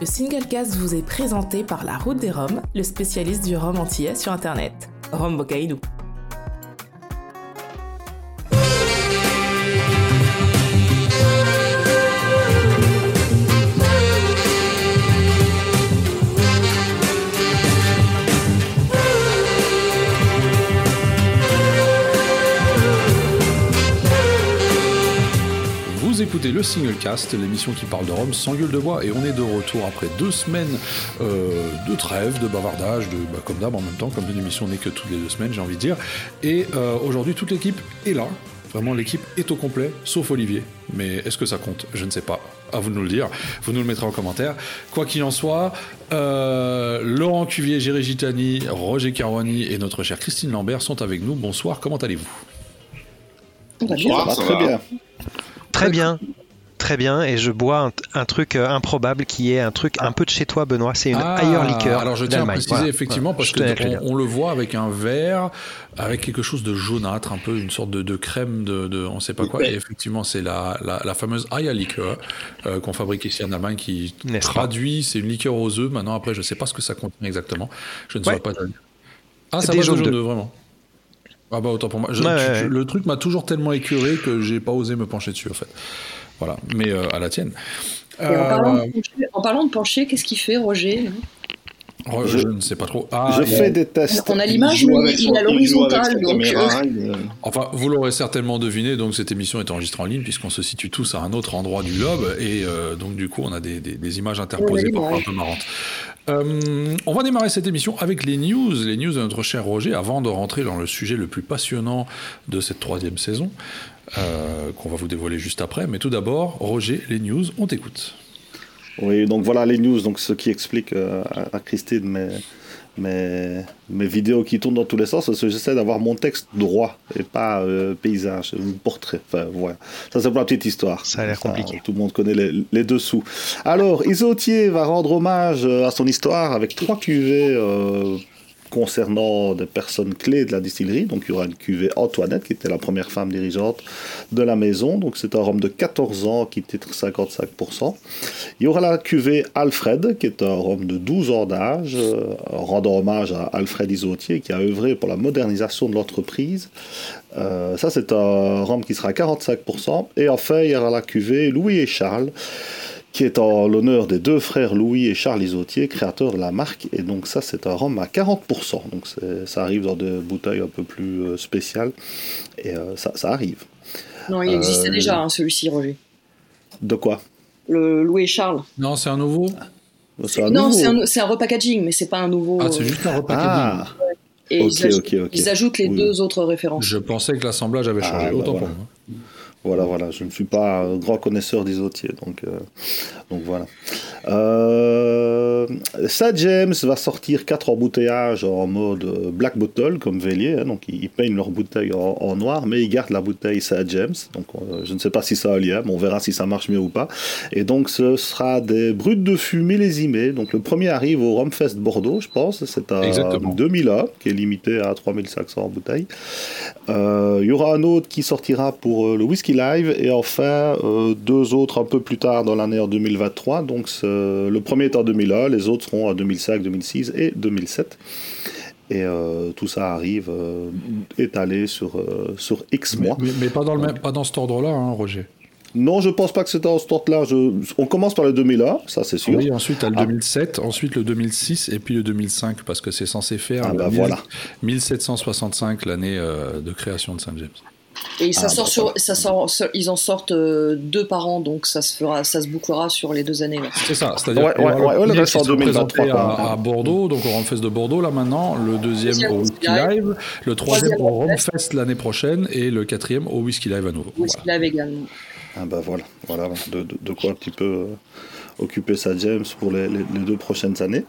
Le Singlecast vous est présenté par La Route des Roms, le spécialiste du rhum antillais sur Internet. Rome Bocaïdou. Écoutez le Singlecast, l'émission qui parle de Rome sans gueule de bois, et on est de retour après deux semaines euh, de trêve, de bavardage, de, bah, comme d'hab en même temps, comme une émission n'est que toutes les deux semaines, j'ai envie de dire. Et euh, aujourd'hui, toute l'équipe est là. Vraiment, l'équipe est au complet, sauf Olivier. Mais est-ce que ça compte? Je ne sais pas. À vous de nous le dire. Vous nous le mettrez en commentaire. Quoi qu'il en soit, euh, Laurent Cuvier, Géry Gitani, Roger Caruani et notre chère Christine Lambert sont avec nous. Bonsoir, comment allez-vous? Bonsoir, très bien. Très bien. Très bien, et je bois un, truc euh, improbable qui est un truc un peu de chez toi, Benoît. C'est une ah, ailleurs liqueur. Alors je tiens à préciser effectivement parce qu'on on le voit avec un verre, avec quelque chose de jaunâtre, un peu une sorte de, crème de, de, on sait pas quoi. Et effectivement, c'est la, la, fameuse Aya liqueur euh, qu'on fabrique ici en Allemagne qui traduit, c'est une liqueur aux œufs. Maintenant, après, je sais pas ce que ça contient exactement. Je ne saurais pas Ah, ça va jaune vraiment. Ah bah autant pour moi. le truc m'a toujours tellement écuré que j'ai pas osé me pencher dessus en fait. Voilà, mais euh, à la tienne. en, parlant de pencher, qu'est-ce qu'il fait Roger oh, je, ne sais pas trop. Ah, je fais des tests. On a l'image, mais il, a l'horizontale. Euh, enfin, vous l'aurez certainement deviné, donc cette émission est enregistrée en ligne puisqu'on se situe tous à un autre endroit du lobe et euh, donc du coup on a des, des, images interposées parfois un peu marrantes. Euh, on va démarrer cette émission avec les news, les news de notre cher Roger, avant de rentrer dans le sujet le plus passionnant de cette troisième saison, euh, qu'on va vous dévoiler juste après. Mais tout d'abord, Roger, les news, on t'écoute. Oui, donc voilà les news, donc ce qui explique euh, à Christine, mes, mes vidéos qui tournent dans tous les sens, parce que j'essaie d'avoir mon texte droit et pas euh, paysage, portrait. Enfin, voilà. Ça, c'est pour la petite histoire. Ça a l'air compliqué. Tout le monde connaît les, les dessous. Alors, Isotier va rendre hommage euh, à son histoire avec trois cuvées euh, concernant des personnes clés de la distillerie. Donc il y aura une cuvée Antoinette, qui était la première femme dirigeante de la maison. Donc c'est un rhum de 14 ans qui titre 55%. Il y aura la cuvée Alfred, qui est un rhum de 12 ans d'âge, euh, rendant hommage à Alfred Isotier, qui a œuvré pour la modernisation de l'entreprise. Euh, ça, c'est un rhum qui sera à 45%. Et enfin, il y aura la cuvée Louis et Charles, qui est en l'honneur des deux frères Louis et Charles Isotier, créateurs de la marque. Et donc ça, c'est un rhum à 40%. Donc ça arrive dans des bouteilles un peu plus euh, spéciales. Et euh, ça, ça, arrive. Non, il existait euh, déjà, hein, celui-ci, Roger. De quoi? Le Louis et Charles. Non, c'est un nouveau? Non, c'est un, repackaging, mais c'est pas un nouveau... Ah, c'est juste un repackaging. Ah. Et ils, ajoutent, les deux autres références. Je pensais que l'assemblage avait changé, ah, bah autant pour moi. Voilà, voilà, je ne suis pas un grand connaisseur d'isotier, donc, euh, donc voilà. Euh, ça, James va sortir quatre embouteillages en mode black bottle, comme Vélier, hein, donc ils, peignent leur bouteille en, noir, mais ils gardent la bouteille ça, James, donc euh, je ne sais pas si ça a lien, mais on verra si ça marche mieux ou pas. Et donc ce sera des brutes de fût millésimées, donc le premier arrive au Rumfest Bordeaux, je pense, c'est un 2001, qui est limité à 3500 bouteilles. Il y aura un autre qui sortira pour le whisky Live et enfin euh, deux autres un peu plus tard dans l'année en 2023. Donc le premier est en 2001, les autres seront en 2005, 2006 et 2007. Et euh, tout ça arrive euh, étalé sur, sur X mois. Mais, pas, dans le même, pas dans cet ordre-là, hein, Roger non, je pense pas que c'était en ce là On commence par le 2001, ça c'est sûr. Oui, ensuite le 2007, ah. ensuite le 2006 et puis le 2005 parce que c'est censé faire ah bah voilà. 1765 l'année de création de Saint James. Et ça ah, sort sur, ça sort, ils en sortent euh, deux par an, donc ça se fera, ça se bouclera sur les deux années. C'est ça, c'est-à-dire ouais, ouais, ouais, le reste en 2023 à, à, Bordeaux, donc au Romfest de Bordeaux là maintenant, le deuxième, au Whisky Live, le troisième, au Romfest l'année prochaine et le quatrième au Whisky Live à nouveau. Whisky Live également. Ah bah voilà, voilà, de, de, de quoi un petit peu euh, occuper sa James pour les, deux prochaines années.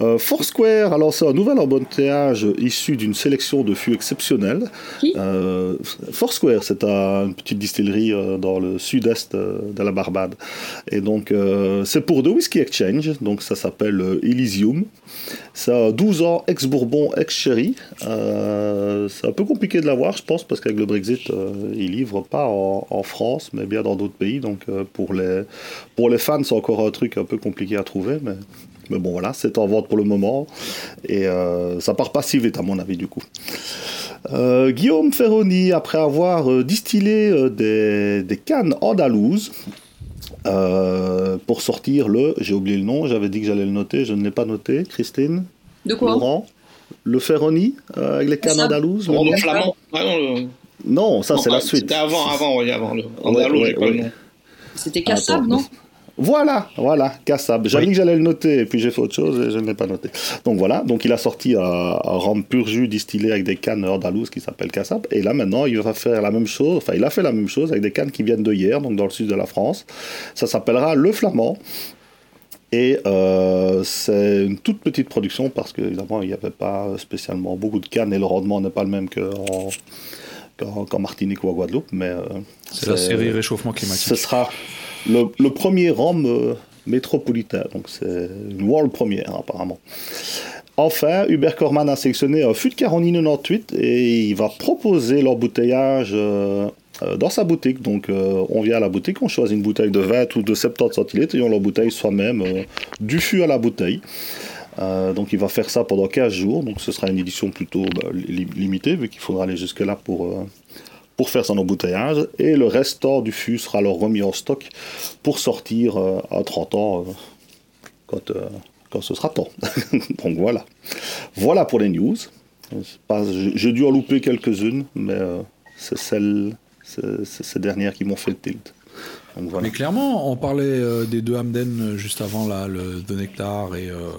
Euh, Foursquare a lancé un nouvel embouteillage issu d'une sélection de fûts exceptionnels. Euh, Foursquare, c'est une petite distillerie euh, dans le sud-est de la Barbade. Et donc, c'est pour The Whiskey Exchange, donc ça s'appelle Elysium. Ça a 12 ans, ex-Bourbon, ex-Sherry. c'est un peu compliqué de l'avoir, je pense, parce qu'avec le Brexit, il livre pas en, France, mais bien dans d'autres pays. Donc, pour, les, pour les fans, c'est encore encore un truc un peu compliqué à trouver, mais, mais bon voilà, c'est en vente pour le moment et euh, ça part pas si vite à mon avis du coup. Euh, Guillaume Ferroni, après avoir euh, distillé euh, des, des cannes andalouses, euh, pour sortir le, j'ai oublié le nom, j'avais dit que j'allais le noter, je ne l'ai pas noté, Christine? De quoi? Laurent? Le Ferroni, euh, avec les cannes Ça. andalouses le flamand. Ah non, le- Non, ça c'est la suite. C'était avant, avant, oui, avant. Le... Andalou, ouais, ouais. C'était Attends, non? Voilà, voilà, Kassab. J'avais Oui. dit que j'allais le noter, et puis j'ai fait autre chose et je ne l'ai pas noté. Donc voilà, donc il a sorti un, un rhum pur jus distillé avec des cannes andalouse qui s'appelle Kassab. Et là maintenant, il va faire la même chose, enfin il a fait la même chose avec des cannes qui viennent de hier, donc dans le sud de la France. Ça s'appellera Le Flamand. Et euh, c'est une toute petite production parce qu'évidemment, il n'y avait pas spécialement beaucoup de cannes et le rendement n'est pas le même qu'en Martinique ou en Guadeloupe. Mais euh, C'est la série réchauffement climatique. ce sera le, premier rhum euh, métropolitain, donc c'est une world première apparemment. Enfin, Hubert Corman a sélectionné un fût de Caroline 98 et il va proposer l'embouteillage euh, euh, dans sa boutique. Donc euh, on vient à la boutique, on choisit une bouteille de 20 ou de 70 centilitres et on l'embouteille soi-même du fût à la bouteille. Donc il va faire ça pendant 15 jours, donc ce sera une édition plutôt bah, li- limitée vu qu'il faudra aller jusque là pour, pour faire son embouteillage. Et le restant du fût sera alors remis en stock pour sortir euh, à 30 ans euh, quand, euh, quand ce sera temps. donc voilà. Voilà pour les news. J'ai dû en louper quelques-unes, mais euh, c'est celles, ces dernières qui m'ont fait le tilt. Donc voilà. Mais clairement, on parlait euh, des deux Hamden juste avant, là, le de Nectar et euh,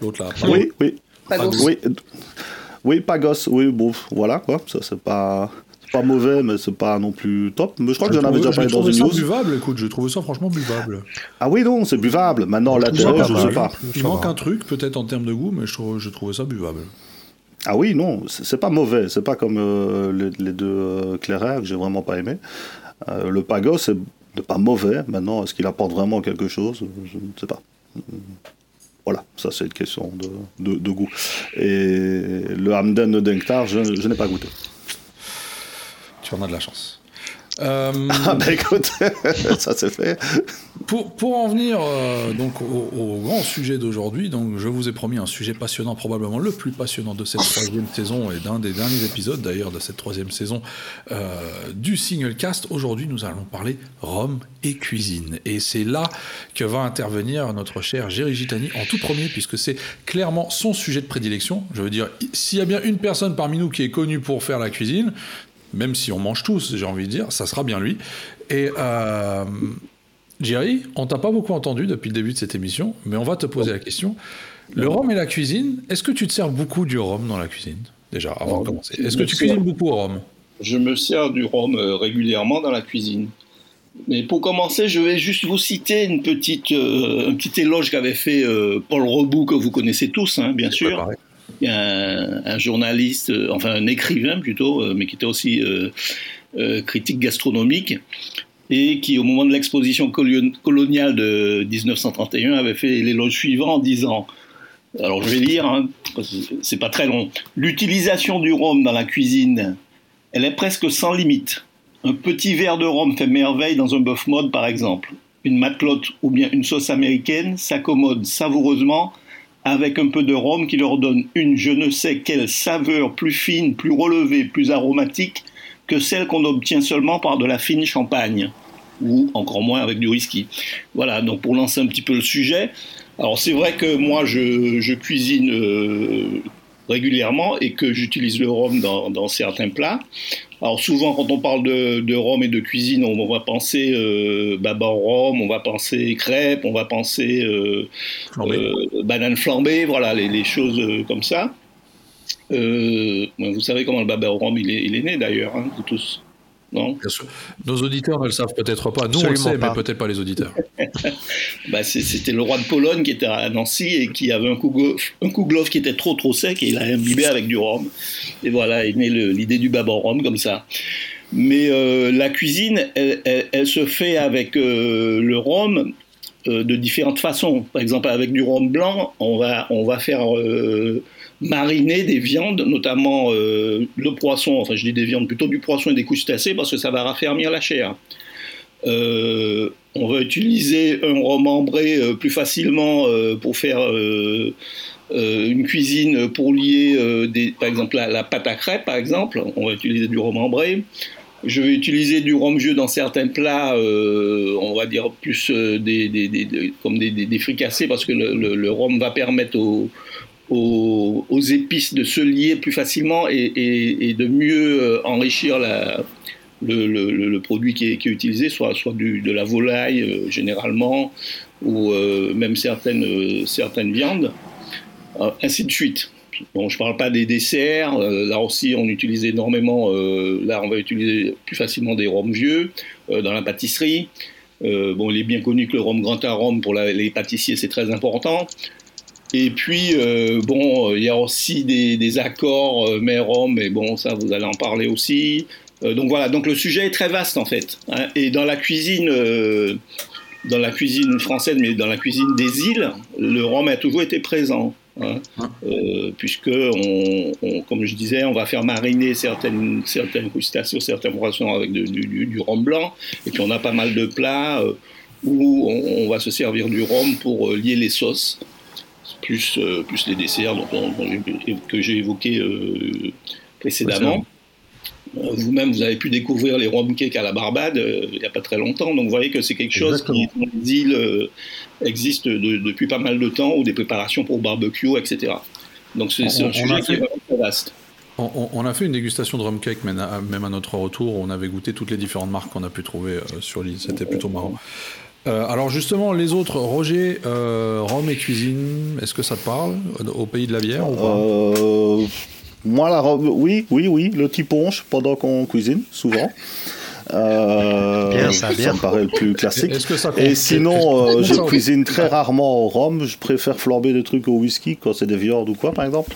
l'autre là. pardon. Oui, oui. Oui, oui, Pagos, oui, bon, voilà quoi. Ça, c'est pas, c'est pas mauvais, mais c'est pas non plus top. Mais je crois que j'en avais déjà parlé dans une ça news. buvable, écoute, j'ai trouvé ça franchement buvable. Ah oui, non, c'est buvable. Maintenant, l'intérêt, pas je sais pas. Il Ça manque va. un truc, peut-être en termes de goût, mais je trouve, je trouvais ça buvable. Ah oui, non, c'est pas mauvais. C'est pas comme euh, les, les deux euh, clairets que j'ai vraiment pas aimé. Euh, le Pagos, c'est c'est pas mauvais. Maintenant, est-ce qu'il apporte vraiment quelque chose? Je ne sais pas. Voilà, ça c'est une question de, goût. Et le Hamden de Denktar, je n'ai pas goûté. Tu en as de la chance. Euh, Ah bah écoute, ça c'est fait. Pour, pour en venir euh, donc au, au grand sujet d'aujourd'hui, donc je vous ai promis un sujet passionnant, probablement le plus passionnant de cette troisième saison et d'un des derniers épisodes d'ailleurs de cette troisième saison euh, du single cast. Aujourd'hui, nous allons parler Rome et cuisine, et c'est là que va intervenir notre cher Géry Gitani en tout premier, puisque c'est clairement son sujet de prédilection. Je veux dire, s'il y a bien une personne parmi nous qui est connue pour faire la cuisine, même si on mange tous, j'ai envie de dire, ça sera bien lui. Et euh, Jerry, on t'a pas beaucoup entendu depuis le début de cette émission, mais on va te poser la question. Le rhum et la cuisine, est-ce que tu te sers beaucoup du rhum dans la cuisine Déjà, avant de commencer? Est-ce que tu cuisines beaucoup au rhum? Je me sers du rhum euh, régulièrement dans la cuisine. Mais pour commencer, je vais juste vous citer une petite, euh, un petit éloge qu'avait fait euh, Paul Rebout, que vous connaissez tous, hein, bien sûr. Préparé. Un, journaliste, euh, enfin un écrivain plutôt, euh, mais qui était aussi euh, critique gastronomique, et qui, au moment de l'exposition coloniale de 1931, avait fait l'éloge suivant en disant alors je vais lire, hein, c'est pas très long. L'utilisation du rhum dans la cuisine, elle est presque sans limite. Un petit verre de rhum fait merveille dans un bœuf mode, par exemple. Une matelote ou bien une sauce américaine s'accommode savoureusement avec un peu de rhum qui leur donne une je ne sais quelle saveur plus fine, plus relevée, plus aromatique que celle qu'on obtient seulement par de la fine champagne ou encore moins avec du whisky. Voilà, donc pour lancer un petit peu le sujet. Alors c'est vrai que moi je, cuisine euh, régulièrement et que j'utilise le rhum dans certains plats. Alors souvent quand on parle de, de rhum et de cuisine, on va penser euh, baba au rhum, on va penser crêpes, on va penser euh, Flambé. euh, banane flambée, voilà les, les choses euh, comme ça. Euh, vous savez comment le baba au rhum il est, il est né d'ailleurs, hein, vous tous. Non Bien sûr. Nos auditeurs ne le savent peut-être pas. Nous, on le sait, pas. mais peut-être pas les auditeurs. bah, C'était le roi de Pologne qui était à Nancy et qui avait un kouglof, un kouglof qui était trop trop sec et il a imbibé avec du rhum. Et voilà, est née l'idée du baba au rhum comme ça. Mais euh, la cuisine, elle, elle- elle se fait avec euh, le rhum euh, de différentes façons. Par exemple, avec du rhum blanc, on va, on va faire euh, mariner des viandes, notamment euh, le poisson, enfin je dis des viandes, plutôt du poisson et des crustacés parce que ça va raffermir la chair. Euh, on va utiliser un rhum ambré euh, plus facilement pour faire une cuisine pour lier, par exemple, la, pâte à crêpes, par exemple. On va utiliser du rhum ambré. Je vais utiliser du rhum vieux dans certains plats, on va dire plus des, comme des, fricassés, parce que le, rhum va permettre aux, épices de se lier plus facilement et de mieux enrichir la, le, produit qui est, utilisé, soit, soit de la volaille euh, généralement, ou euh, même certaines, euh, certaines viandes, ainsi de suite. Bon, je ne parle pas des desserts, là aussi on utilise énormément, là on va utiliser plus facilement des rhums vieux dans la pâtisserie. bon, il est bien connu que le rhum grand arôme pour les pâtissiers c'est très important. Et puis, bon, il y a aussi des, des accords mets-rhum, mais bon, ça vous allez en parler aussi. Euh, donc voilà, donc le sujet est très vaste en fait. Hein. et dans la cuisine, euh, dans la cuisine française, mais dans la cuisine des îles, le rhum a toujours été présent. Hein, euh, puisque, on, comme je disais, on va faire mariner certaines, certaines crustacés, certaines poissons avec du, du, rhum blanc, et puis on a pas mal de plats où on, va se servir du rhum pour lier les sauces, plus, plus les desserts que j'ai évoqués précédemment. Vous-même, vous avez pu découvrir les rum cakes à la Barbade euh, il n'y a pas très longtemps. Donc, vous voyez que c'est quelque chose qui, dans les îles, euh, existe depuis pas mal de temps, ou des préparations pour barbecue, etc. Donc, c'est un sujet qui est vraiment très vaste. On, a fait une dégustation de rum cake, même à, notre retour. On avait goûté toutes les différentes marques qu'on a pu trouver euh, sur l'île. C'était plutôt marrant. Alors justement, les autres, Roger, rhum et cuisine, est-ce que ça te parle au pays de la bière pas? Moi, la robe, oui, oui, oui, le petit ponche pendant qu'on cuisine, souvent. Euh, bien, ça, me paraît le plus classique. Et sinon, euh, je cuisine très rarement au rhum. Je préfère flamber des trucs au whisky quand c'est des viandes ou quoi, par exemple.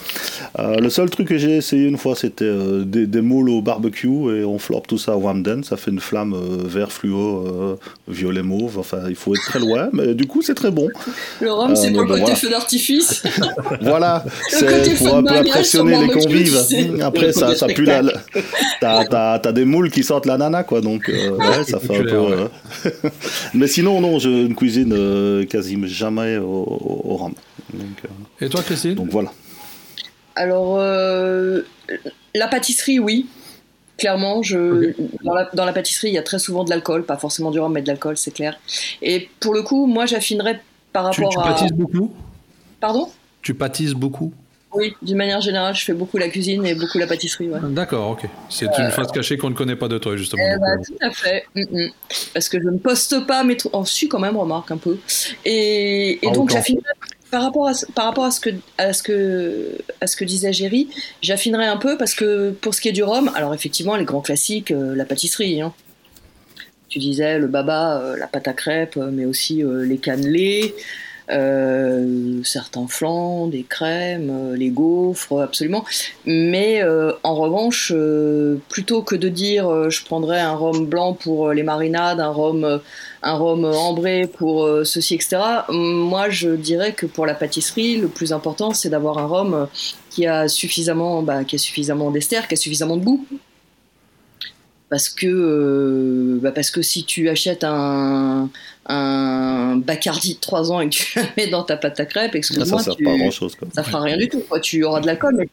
Euh, le seul truc que j'ai essayé une fois, c'était des, moules au barbecue et on flambe tout ça au Wamden. Ça fait une flamme vert fluo, violet mauve. Enfin, il faut être très loin, mais du coup, c'est très bon. Le rhum, c'est pour le côté feu d'artifice. voilà, c'est pour un peu impressionner les convives. Après, ça, ça pue la. T'as des moules qui sortent la nana, quoi donc euh, ça fait un peu. Euh, mais sinon, non, je ne cuisine euh, quasiment jamais au, au rhum. Et toi, Christine? Donc voilà. Alors, la pâtisserie, oui. Clairement, je, dans, la, pâtisserie, il y a très souvent de l'alcool, pas forcément du rhum, mais de l'alcool, c'est clair. Et pour le coup, moi, j'affinerais par rapport à. Tu pâtisses beaucoup? Pardon? Tu pâtisses beaucoup? Oui, d'une manière générale, je fais beaucoup la cuisine et beaucoup la pâtisserie. D'accord, ok. C'est une euh, phase cachée qu'on ne connaît pas de toi, justement. Eh ben, tout à fait. Mm, mm. Parce que je ne poste pas mes trucs. Oh, si, quand même, remarque un peu. Et, donc, j'affinerai. Par rapport, à, par rapport à, ce que, à, ce que, à ce que disait Géry, j'affinerai un peu parce que pour ce qui est du rhum, alors effectivement, les grands classiques, euh, la pâtisserie. Hein. Tu disais le baba, euh, la pâte à crêpes, mais aussi les cannelés. Euh, certains flancs, des crèmes, euh, les gaufres, absolument. Mais euh, en revanche, plutôt que de dire je prendrais un rhum blanc pour les marinades, un rhum, un rhum ambré pour ceci, etc., moi je dirais que pour la pâtisserie, le plus important c'est d'avoir un rhum qui a suffisamment, bah, qui a suffisamment d'ester, qui a suffisamment de goût parce que, euh, bah parce que si tu achètes un, un Bacardi de 3 ans et que tu le mets dans ta pâte à crêpes, excuse-moi, ça, ça fera rien du tout. Tu auras de l'alcool, mais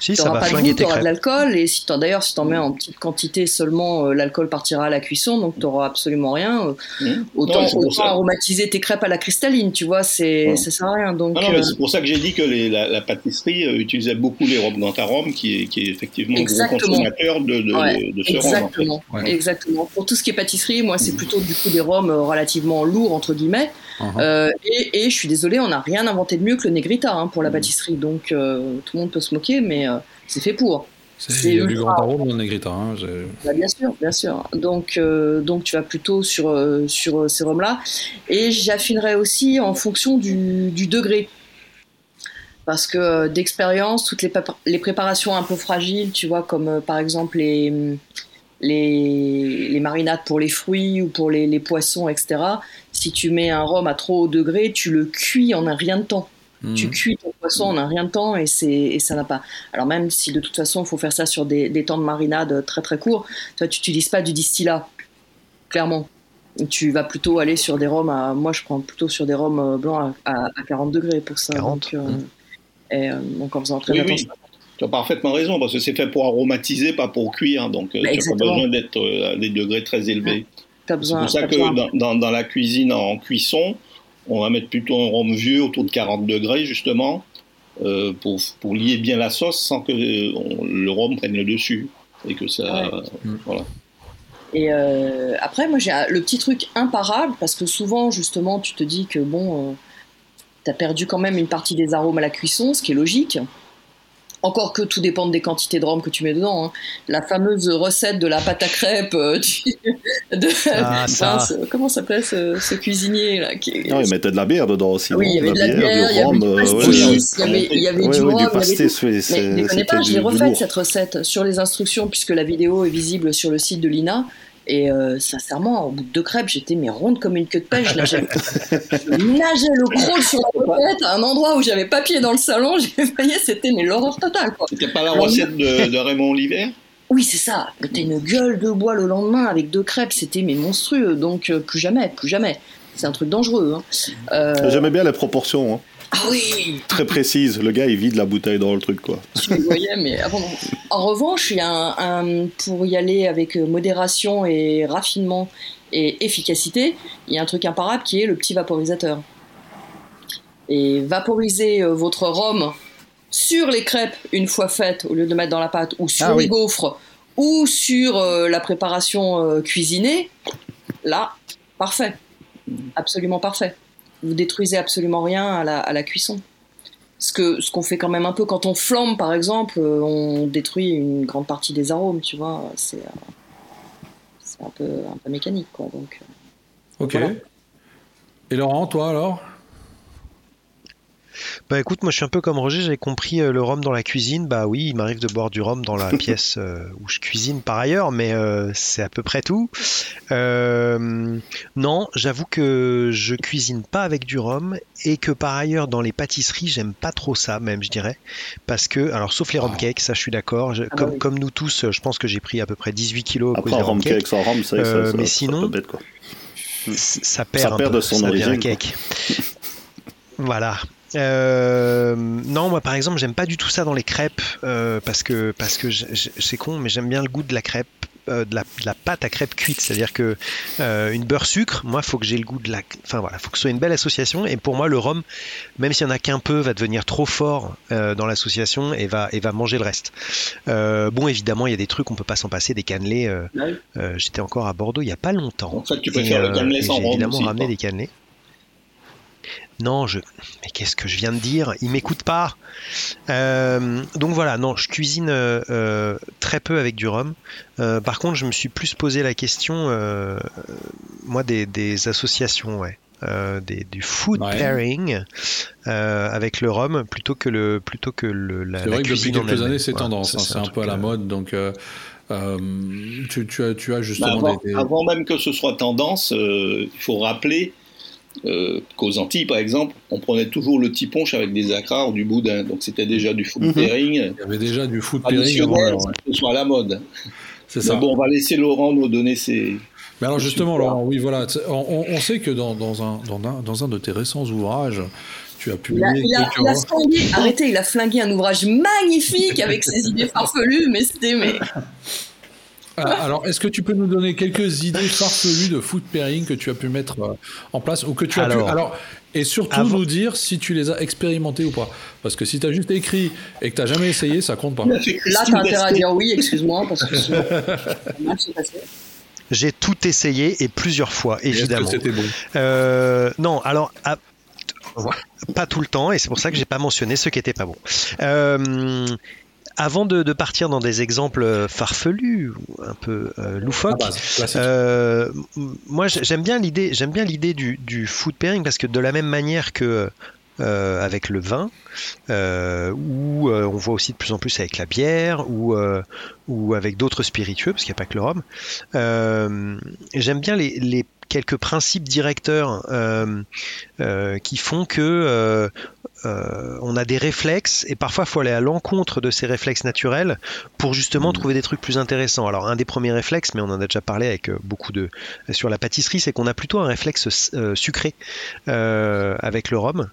si, ça va pas flinguer tes de l'alcool et si d'ailleurs si t'en mets en petite quantité seulement, euh, l'alcool partira à la cuisson, donc t'auras absolument rien. Euh, mmh. Autant, aromatiser tes crêpes à la cristalline, tu vois, c'est ça sert à rien. Donc euh, c'est pour ça que j'ai dit que la, pâtisserie utilisait beaucoup les robes d'antarome, qui est, qui est effectivement un gros consommateur de, de, de ce exactement, Exactement. Pour tout ce qui est pâtisserie, moi c'est plutôt du coup des rhums relativement lourds entre guillemets. Uh-huh. et, je suis désolée, on n'a rien inventé de mieux que le Negrita hein, pour la mmh. pâtisserie, donc tout le monde peut se moquer mais euh, c'est fait pour. A du grand arôme le Negrita. Hein, bah, bien sûr, bien sûr. Donc, euh, donc tu vas plutôt sur, euh, sur ces rhums-là. Et j'affinerai aussi en fonction du, du degré. Parce que d'expérience, toutes les, les, préparations un peu fragiles, tu vois, comme par exemple les, les, les, marinades pour les fruits ou pour les, les, poissons, etc. Si tu mets un rhum à trop haut degré, tu le cuis en un rien de temps. Tu mhm. cuis ton poisson en un rien de temps et, et ça n'a pas. Alors même si de toute façon il faut faire ça sur des, temps de marinade très très courts, toi tu n'utilises pas du distillat, clairement. tu vas plutôt aller sur des rhums à. Moi, je prends plutôt sur des rhums blancs à, 40 degrés pour ça. 40. Donc, et, donc en faisant très oui, attention. Oui. Tu as parfaitement raison, parce que c'est fait pour aromatiser, pas pour cuire. Donc, tu n'as pas besoin d'être à des degrés très élevés. C'est pour ça que dans, dans, la cuisine en cuisson, on va mettre plutôt un rhum vieux autour de 40 degrés, justement, euh, pour, pour, lier bien la sauce sans que le rhum prenne le dessus. Et que ça. Voilà. Et euh, après, moi, j'ai le petit truc imparable, parce que souvent, justement, tu te dis que, bon, euh, tu as perdu quand même une partie des arômes à la cuisson, ce qui est logique. Encore que tout dépend des quantités de rhum que tu mets dedans. Hein. La fameuse recette de la pâte à crêpes euh, de, ah, comment s'appelait ce, ce, cuisinier là qui... Non, il mettait de la bière dedans aussi. Oui, il y avait de la bière, il y avait du pastis, il y avait, du rhum, Mais déconnez pas, je l'ai refaite cette recette sur les instructions puisque la vidéo est visible sur le site de l'INA. Et euh, sincèrement, au bout de deux crêpes, j'étais mais ronde comme une queue de pêche. je nageais le crawl sur la tête à un endroit où j'avais papier dans le salon. J'ai voyez, c'était mais l'horreur totale. C'était pas la recette de, Raymond Oliver Oui, c'est ça. C'était une gueule de bois le lendemain avec deux crêpes. C'était mais monstrueux. Donc euh, plus jamais, plus jamais. C'est un truc dangereux. Hein. Euh... J'aimais bien les proportions. Hein. Ah oui Très précise, le gars il vide la bouteille dans le truc quoi. Je le voyais, mais en revanche, il y a un, pour y aller avec modération et raffinement et efficacité, il y a un truc imparable qui est le petit vaporisateur. Et vaporiser euh, votre rhum sur les crêpes une fois faites au lieu de le mettre dans la pâte ou sur ah les gaufres ou sur euh, la préparation euh, cuisinée, là, parfait. Absolument parfait vous détruisez absolument rien à la, à la cuisson. Ce qu'on ce qu'on fait quand même un peu quand on flambe, par exemple, euh, on détruit une grande partie des arômes, tu vois. C'est euh, un, peu, un peu mécanique, quoi. Donc, euh, ok. Et Laurent, toi alors? Bah écoute, moi je suis un peu comme Roger, j'avais compris euh, le rhum dans la cuisine. Bah oui, il m'arrive de boire du rhum dans la pièce euh, où je cuisine par ailleurs, mais euh, c'est à peu près tout. non, j'avoue que je cuisine pas avec du rhum et que par ailleurs dans les pâtisseries, j'aime pas trop ça même, je dirais. Parce que, alors sauf les rhum ah. cakes, ça je suis d'accord. Ah comme, bah comme nous tous, je pense que j'ai pris à peu près 18 kilos Après, rhum cake sans rhum, ça, ça, mais sinon, bête, quoi. ça perd, un peu, de son ça origine. Un cake. voilà. Euh, non, moi par exemple, j'aime pas du tout ça dans les crêpes euh, parce que parce que c'est con, mais j'aime bien le goût de la crêpe. Euh, de, la, de, la, pâte à crêpe cuite, c'est-à-dire que une beurre sucre, moi, faut que j'ai le goût de la, enfin voilà, faut que ce soit une belle association. Et pour moi, le rhum, même s'il y en a qu'un peu, va devenir trop fort dans l'association et va et va manger le reste. bon, évidemment, il y a des trucs, on peut pas s'en passer, des cannelés. J'étais encore à Bordeaux il y a pas longtemps. En fait, tu peux faire le cannelé sans rhum. évidemment ramené des cannelés. Non, je. Mais qu'est-ce que je viens de dire? Il m'écoute pas. Euh, donc voilà, non, je cuisine euh, euh, très peu avec du rhum. par contre, je me suis plus posé la question, moi, des, associations, ouais. du food pairing avec le rhum plutôt que le plutôt que le la, c'est vrai que depuis quelques années c'est tendance hein, c'est un, peu à la mode donc tu, as, tu as justement bah, avant, même que ce soit tendance il faut rappeler euh, qu'aux Antilles, par exemple, on prenait toujours le petit punch avec des acras ou du boudin. Donc c'était déjà du food mhm. pairing. Il y avait déjà du food pairing avant. Ce soit à la mode. C'est ça. bon, on va laisser Laurent nous donner ses. Mais alors justement, Laurent, oui, voilà, on, sait que dans, dans, un, dans, un, dans un de tes récents ouvrages, tu as publié. Il a, il a, flingué, arrêtez, il a flingué un ouvrage magnifique avec ses idées farfelues, mais c'était. Mais... Euh, alors, est-ce que tu peux nous donner quelques idées farfelues de food pairing que tu as pu mettre euh, en place ou que tu as alors, pu... alors et surtout nous dire si tu les as expérimentés ou pas? Parce que si tu as juste écrit et que tu n'as jamais essayé, ça compte pas. Là, tu as intérêt à dire oui, excuse-moi, parce que J'ai tout essayé et plusieurs fois, évidemment. Est-ce que c'était bon? Euh, Non, alors. pas tout le temps, et c'est pour ça que j'ai pas mentionné ce qui était pas bon. Euh, avant de, partir dans des exemples euh, farfelus ou un peu euh, loufoques, ah bah, euh, moi j'aime bien l'idée, j'aime bien l'idée du, food pairing parce que de la même manière que avec le vin, ou on voit aussi de plus en plus avec la bière, ou, ou avec d'autres spiritueux, parce qu'il n'y a pas que le rhum. J'aime bien les, quelques principes directeurs qui font que on a des réflexes et parfois il faut aller à l'encontre de ces réflexes naturels pour justement mmh. trouver des trucs plus intéressants. Alors un des premiers réflexes, mais on en a déjà parlé avec beaucoup de sur la pâtisserie, c'est qu'on a plutôt un réflexe sucré avec le rhum.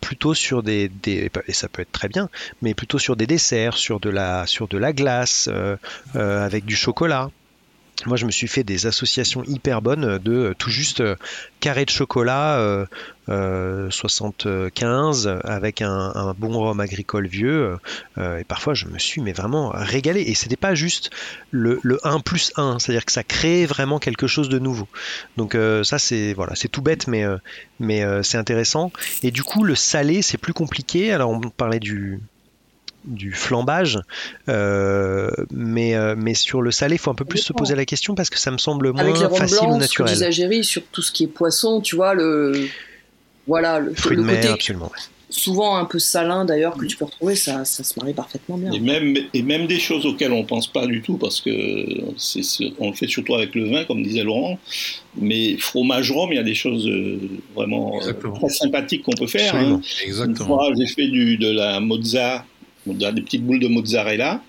plutôt sur des, et ça peut être très bien, mais plutôt sur des desserts, sur de la, sur de la glace, avec du chocolat. Moi, je me suis fait des associations hyper bonnes de euh, tout juste euh, carré de chocolat 75 euh, avec un, bon rhum agricole vieux. et parfois, je me suis vraiment régalé. Et c'était pas juste le, 1 plus 1, c'est-à-dire que ça crée vraiment quelque chose de nouveau. Donc ça, c'est voilà, c'est tout bête, mais c'est intéressant. Et du coup, le salé, c'est plus compliqué. Alors, on parlait du du flambage. Euh, mais, euh, mais sur le salé, il faut un peu plus se poser la question parce que ça me semble moins facile ou naturel. exagéré sur tout ce qui est poisson, tu vois, le. Voilà, le, Fruit de mer, absolument. Souvent un peu salin d'ailleurs que tu peux retrouver, ça, ça se marie parfaitement bien. Et même, et même des choses auxquelles on pense pas du tout parce que c'est, on le fait surtout avec le vin, comme disait Laurent. Mais fromage rhum, il y a des choses euh, vraiment très sympathiques qu'on peut faire. Hein. Exactement. j'ai fait du, de la mozza des petites boules de mozzarella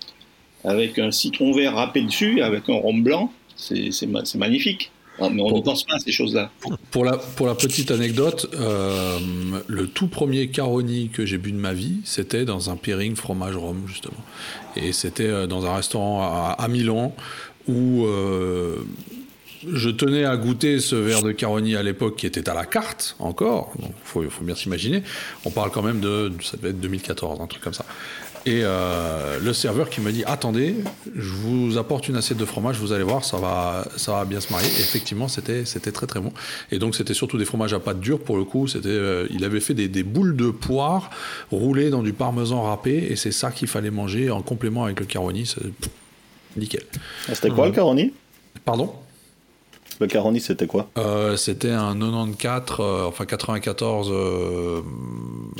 avec un citron vert râpé dessus, avec un rhum blanc. C'est magnifique. Ah, mais on ne pense pas à ces choses-là. Pour la, pour la petite anecdote, euh, le tout premier Caroni que j'ai bu de ma vie, c'était dans un pairing fromage rhum, justement. Et c'était euh, dans un restaurant à, Milan où euh, je tenais à goûter ce verre de Caroni à l'époque qui était à la carte encore. Il faut, faut, bien s'imaginer. On parle quand même de, ça devait être 2014, un truc comme ça. Et euh, le serveur qui me dit attendez, je vous apporte une assiette de fromage, vous allez voir, ça va, ça va bien se marier. Et effectivement, c'était, c'était très très bon. Et donc c'était surtout des fromages à pâte dure pour le coup. C'était, euh, il avait fait des, des, boules de poire roulées dans du parmesan râpé, et c'est ça qu'il fallait manger en complément avec le caroni. C'est nickel. C'était quoi le caroni? Pardon? Le Caroni, c'était quoi? Euh, C'était un 94, euh, enfin 94. Euh,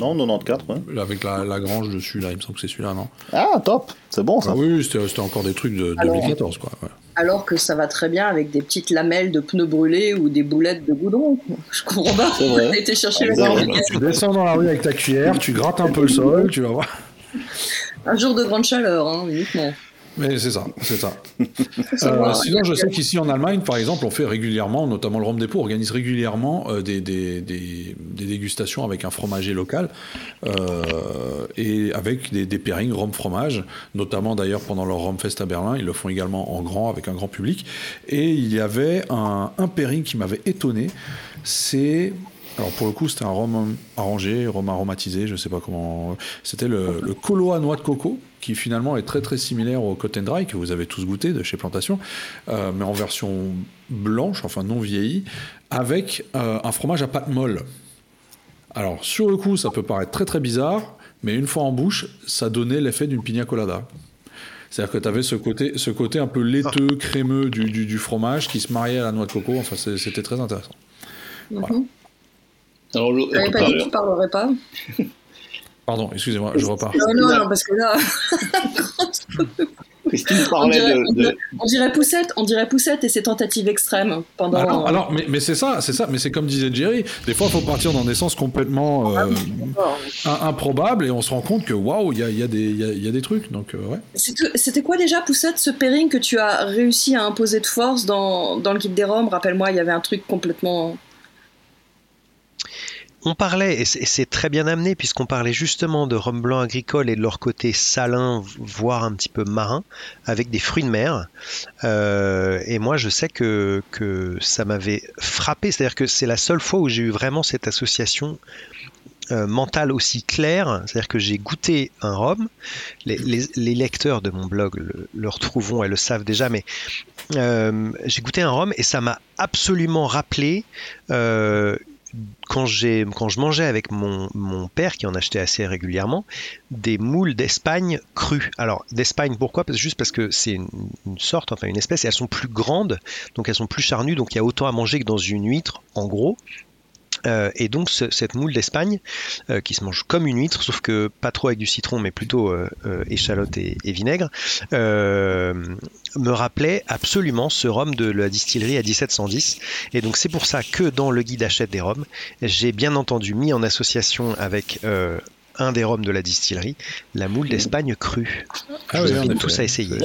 non, 94, ouais. Avec la, grange dessus, là, il me semble que c'est celui-là, non Ah, top C'est bon, ça. Ah oui, c'était encore des trucs de 2014, quoi. Alors que ça va très bien avec des petites lamelles de pneus brûlés ou des boulettes de goudron. Je comprends pas. C'est vrai. été chercher Tu descends dans la rue avec ta cuillère, tu grattes un peu le sol, tu vas voir. Un jour de grande chaleur, hein, uniquement. Mais c'est ça, c'est ça. Euh, sinon, je sais qu'ici en Allemagne, par exemple, on fait régulièrement, notamment le Rhum Dépôt organise régulièrement euh, des, des, des, dégustations avec un fromager local euh, et avec des, des pairings rhum fromage, notamment d'ailleurs pendant leur Rhum Fest à Berlin, ils le font également en grand avec un grand public. Et il y avait un, un pairing qui m'avait étonné, c'est alors pour le coup, c'était un rhum arrangé, rhum aromatisé, je ne sais pas comment. C'était le, le colo à noix de coco, qui finalement est très très similaire au Cotton Dry que vous avez tous goûté de chez Plantation, euh, mais en version blanche, enfin non vieillie, avec euh, un fromage à pâte molle. Alors sur le coup, ça peut paraître très très bizarre, mais une fois en bouche, ça donnait l'effet d'une pina colada. C'est-à-dire que tu avais ce côté, ce côté un peu laiteux, crémeux du, du, fromage qui se mariait à la noix de coco. Enfin, c'était très intéressant. Mhm. Alors, pas dit tu parlerais pas Pardon, excusez-moi, je repars. Non, non, non, parce que là. Christine parlait on dirait, de, On dirait Poussette, on dirait Poussette et ses tentatives extrêmes pendant. Alors, alors mais, mais c'est ça, c'est ça, mais c'est comme disait Jerry. Des fois, il faut partir dans des sens complètement euh, ah, improbables et on se rend compte que waouh, il y a, y, a y a, des trucs. Donc, euh, ouais. C'était quoi déjà, Poussette, ce pairing que tu as réussi à imposer de force dans, dans le guide des Roms? Rappelle-moi, il y avait un truc complètement on parlait, et c'est très bien amené, puisqu'on parlait justement de rhum blanc agricole et de leur côté salin, voire un petit peu marin, avec des fruits de mer. Euh, et moi, je sais que, ça m'avait frappé, c'est-à-dire que c'est la seule fois où j'ai eu vraiment cette association euh, mentale aussi claire, c'est-à-dire que j'ai goûté un rhum, les, lecteurs de mon blog le, retrouveront et le savent déjà, mais euh, j'ai goûté un rhum et ça m'a absolument rappelé quand, je mangeais avec mon, père, qui en achetait assez régulièrement, des moules d'Espagne crues. Alors, d'Espagne, pourquoi? Juste parce que c'est une, sorte, enfin une espèce, et elles sont plus grandes, donc elles sont plus charnues, donc il y a autant à manger que dans une huître, en gros. Euh, et donc cette moule d'Espagne, euh, qui se mange comme une huître, sauf que pas trop avec du citron, mais plutôt euh, échalote et, vinaigre, me rappelait absolument ce rhum de la distillerie à 1710. Et donc c'est pour ça que dans le guide achète des rhums, j'ai bien entendu mis en association avec un des rhums de la distillerie, la moule d'Espagne crue. Ah oui, on a tous à essayer.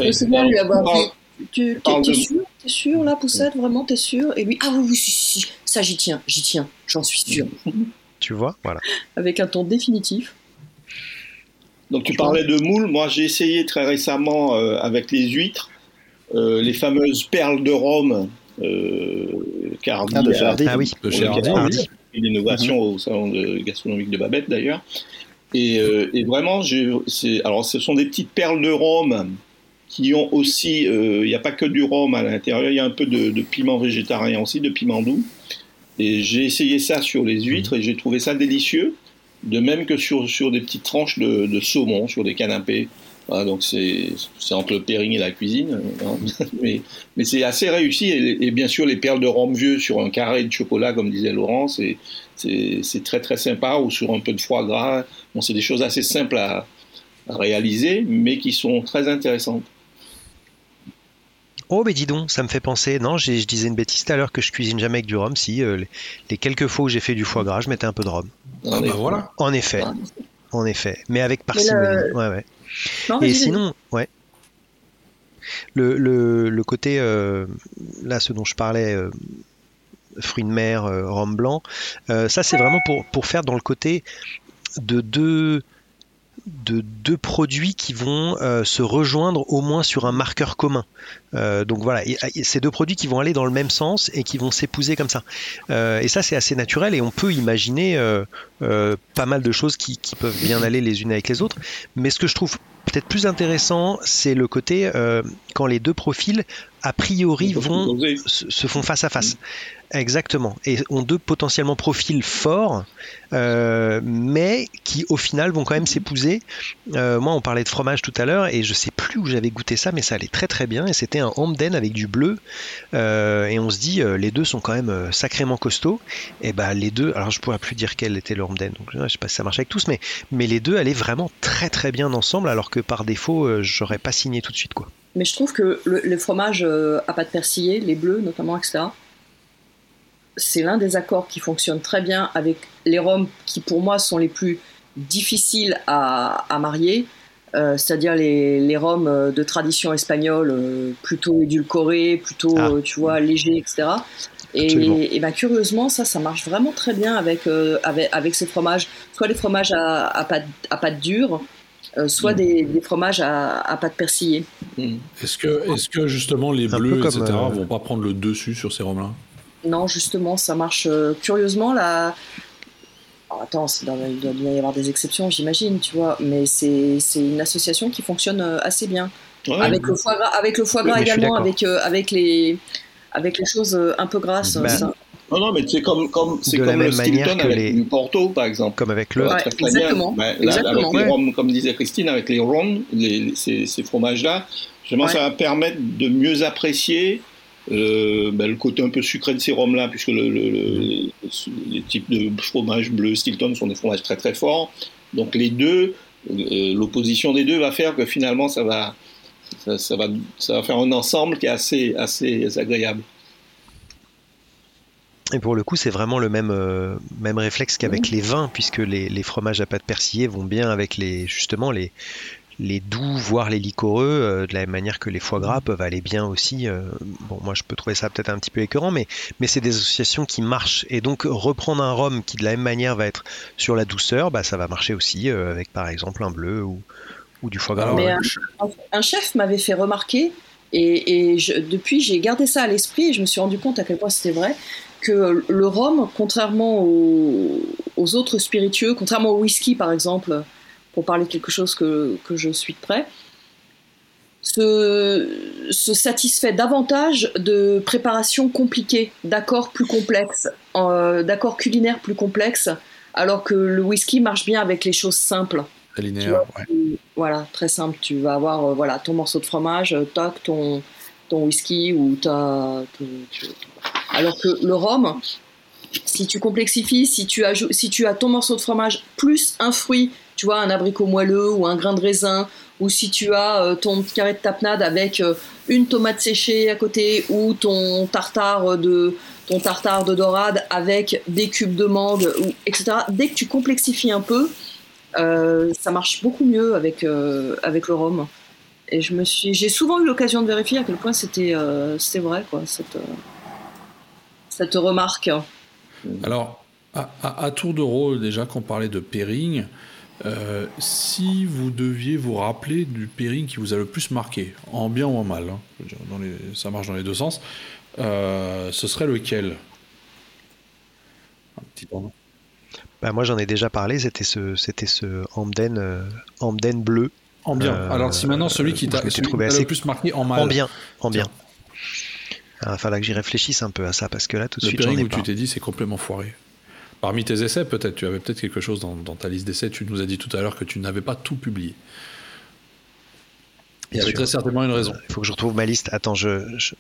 Tu es sûr T'es sûr là, Poussette Vraiment, t'es sûr? Et lui, ah oui, oui, si, si, ça j'y tiens, j'y tiens, j'en suis sûr. Tu vois, voilà. Avec un ton définitif. Donc tu parlais de moules, moi j'ai essayé très récemment euh, avec les huîtres, euh, les fameuses perles de Rome, euh, car ah, de Ah oui, de Chardy. Une innovation au salon gastronomique de Babette d'ailleurs. Et, et, vraiment, alors ce sont des petites perles de Rome qui ont aussi, euh, il n'y a pas que du rhum à l'intérieur, il y a un peu de, piment végétarien aussi, de piment doux. Et j'ai essayé ça sur les huîtres et j'ai trouvé ça délicieux, de même que sur, sur des petites tranches de, saumon, sur des canapés. donc c'est entre le pairing et la cuisine, hein. mais, mais c'est assez réussi. Et, bien sûr, les perles de rhum vieux sur un carré de chocolat, comme disait Laurent, c'est très très sympa, ou sur un peu de foie gras. Bon, c'est des choses assez simples à, à réaliser, mais qui sont très intéressantes. Oh, mais dis donc, ça me fait penser. Non, je disais une bêtise tout à l'heure que je cuisine jamais avec du rhum. Si, euh, les, quelques fois où j'ai fait du foie gras, je mettais un peu de rhum. Ah, bah voilà. En effet. En effet. Mais avec parcimonie. Ouais, ouais. Et sinon, ouais. Le, le, côté, euh, là, ce dont je parlais, euh, fruits de mer, rhum blanc, ça, c'est vraiment pour, pour faire dans le côté de deux de deux produits qui vont euh, se rejoindre au moins sur un marqueur commun. Euh, donc voilà, ces deux produits qui vont aller dans le même sens et qui vont s'épouser comme ça. Euh, et ça, c'est assez naturel et on peut imaginer pas mal de choses qui, peuvent bien aller les unes avec les autres. Mais ce que je trouve peut-être plus intéressant, c'est le côté quand les deux profils, a priori, vont se, font face à face. Exactement. Et ont deux potentiellement profils forts, euh, mais qui au final vont quand même s'épouser. Euh, moi, on parlait de fromage tout à l'heure, et je sais plus où j'avais goûté ça, mais ça allait très très bien. Et c'était un Hamden avec du bleu. Euh, et on se dit, les deux sont quand même sacrément costauds. Et ben les deux, alors je pourrais plus dire quel était le Hamden, donc je sais pas si ça marche avec tous, mais, mais les deux allaient vraiment très très bien ensemble, alors que par défaut, j'aurais pas signé tout de suite quoi. Mais je trouve que le, le fromage à pâte persillée, les bleus notamment, etc., c'est l'un des accords qui fonctionne très bien avec les rhums qui pour moi sont les plus difficiles à, marier, euh, c'est-à-dire les, les rhums euh, de tradition espagnole, euh, plutôt édulcorés, plutôt, ah. tu vois, légers, etc. Et, et ben, curieusement, ça, ça marche vraiment très bien avec, avec, avec, ces fromages, soit les fromages à, à, pâte, à pâte dure, soit mm. des, des, fromages à, à pâte persillée. Mm. Est-ce que, est que justement les bleus, etc., vont pas prendre le dessus sur ces rhums-là? Non, justement, ça marche euh, curieusement. Là... attends, il doit bien y avoir des exceptions, j'imagine, tu vois, mais c'est une association qui fonctionne euh, assez bien. avec, le foie gras, avec le foie gras également, avec, euh, avec, les, avec les choses un peu grasses. Ben, non, non, mais c'est comme, comme, c'est comme le Stilton avec les... Porto, par exemple. Comme avec le. Ouais, exactement. Ben, exactement. Avec les comme disait Christine, avec les ronds, ces, ces fromages-là, ça va permettre de mieux apprécier euh, ben, le côté un peu sucré de ces rhums-là, puisque le, les types de fromage bleu Stilton sont des fromages très très forts. Donc les deux, euh, l'opposition des deux va faire que finalement ça va, ça, va, ça va faire un ensemble qui est assez, assez agréable. Et pour le coup, c'est vraiment le même, euh, même réflexe qu'avec les vins, puisque les, les, fromages à pâte persillée vont bien avec les, justement les, les doux, voire les liquoreux, euh, de la même manière que les foie gras peuvent aller bien aussi. Euh, bon, moi je peux trouver ça peut-être un petit peu écœurant, mais, mais c'est des associations qui marchent. Et donc reprendre un rhum qui de la même manière va être sur la douceur, bah, ça va marcher aussi avec par exemple un bleu ou, ou du foie gras. un, chef m'avait fait remarquer, et, depuis j'ai gardé ça à l'esprit et je me suis rendu compte à quel point c'était vrai, que le rhum, contrairement aux, aux autres spiritueux, contrairement au whisky par exemple, pour parler de quelque chose que, que je suis de près, se, se, satisfait davantage de préparations compliquées, d'accords plus complexes, euh, d'accords culinaires plus complexes, alors que le whisky marche bien avec les choses simples. Linéaire, ouais. voilà, très simple. Tu vas avoir euh, voilà, ton morceau de fromage, euh, toc, ton, ton whisky ou ta. Alors que le rhum, si tu complexifies, si tu, as, ton morceau de fromage plus un fruit, tu vois, un abricot moelleux ou un grain de raisin, ou si tu as euh, ton carré de tapenade avec euh, une tomate séchée à côté, ou ton tartare de, ton tartare de dorade avec des cubes de mangue, etc. Dès que tu complexifies un peu, euh, ça marche beaucoup mieux avec, avec le rhum. Et j'ai souvent eu l'occasion de vérifier à quel point c'était, c'était vrai, quoi, cette, cette remarque. Alors, à, tour de rôle, déjà qu'on parlait de pairing, euh, si vous deviez vous rappeler du pairing qui vous a le plus marqué, en bien ou en mal, hein, ça marche dans les deux sens, euh, ce serait lequel? Un petit bah moi j'en ai déjà parlé, c'était ce, c'était ce Amden, euh, bleu. En bien. Alors si maintenant celui qui t'a le plus marqué en mal. En bien, en bien. Il va falloir que j'y réfléchisse un peu à ça parce que là tout de suite j'en ai où tu t'es dit c'est complètement foiré. Parmi tes essais, peut-être, tu avais peut-être quelque chose dans, ta liste d'essais. Tu nous as dit tout à l'heure que tu n'avais pas tout publié. Il y avait très certainement une raison. Il faut que je retrouve ma liste. Attends, je, je,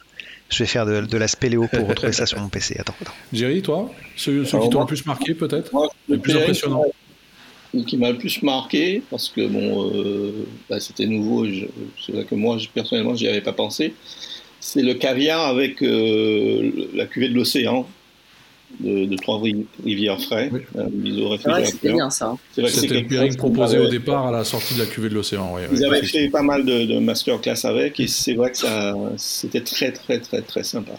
vais faire de, la spéléo pour retrouver ça sur mon PC. Attends, attends. Jerry, toi Ceux, qui t'ont le plus marqué, peut-être Le plus impressionnant qui m'a le plus marqué, parce que bon, euh, bah, c'était nouveau, c'est vrai que moi, personnellement, j'y avais pas pensé, c'est le caviar avec euh, la cuvée de l'océan de, Trois-Rivières frais. Oui. Euh, c'était bien ça. C'était le pairing proposé au départ à la sortie de la cuvée de l'océan. Ils avaient fait pas mal de, de masterclass avec et c'est vrai que ça, c'était très très très très sympa.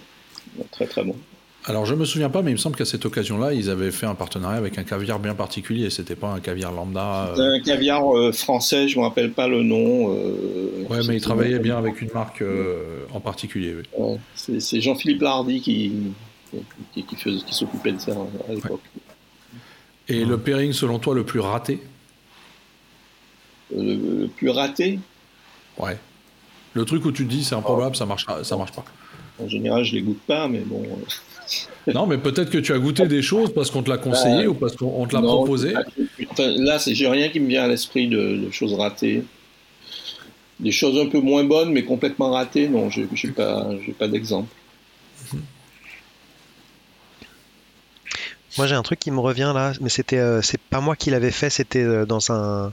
Très très bon. Alors je me souviens pas, mais il me semble qu'à cette occasion-là, ils avaient fait un partenariat avec un caviar bien particulier. C'était pas un caviar lambda. Euh. un caviar euh, français, je me rappelle pas le nom. Euh, ouais, mais il travaillait bien avec une marque en particulier. c'est Jean-Philippe Lardy qui, qui, qui s'occupait de ça à l'époque. Et le pairing, selon toi, le plus raté? Le, plus raté? Ouais. Le truc où tu te dis c'est improbable, ça marche, ça marche pas. En général, je les goûte pas, mais bon. Non, mais peut-être que tu as goûté des choses parce qu'on te l'a conseillé bah, ou parce qu'on te l'a proposé. Là, j'ai rien qui me vient à l'esprit de, choses ratées. Des choses un peu moins bonnes, mais complètement ratées, non, j'ai pas, pas d'exemple. Moi, j'ai un truc qui me revient là, mais c'était, euh, c'est pas moi qui l'avais fait, c'était euh, dans un,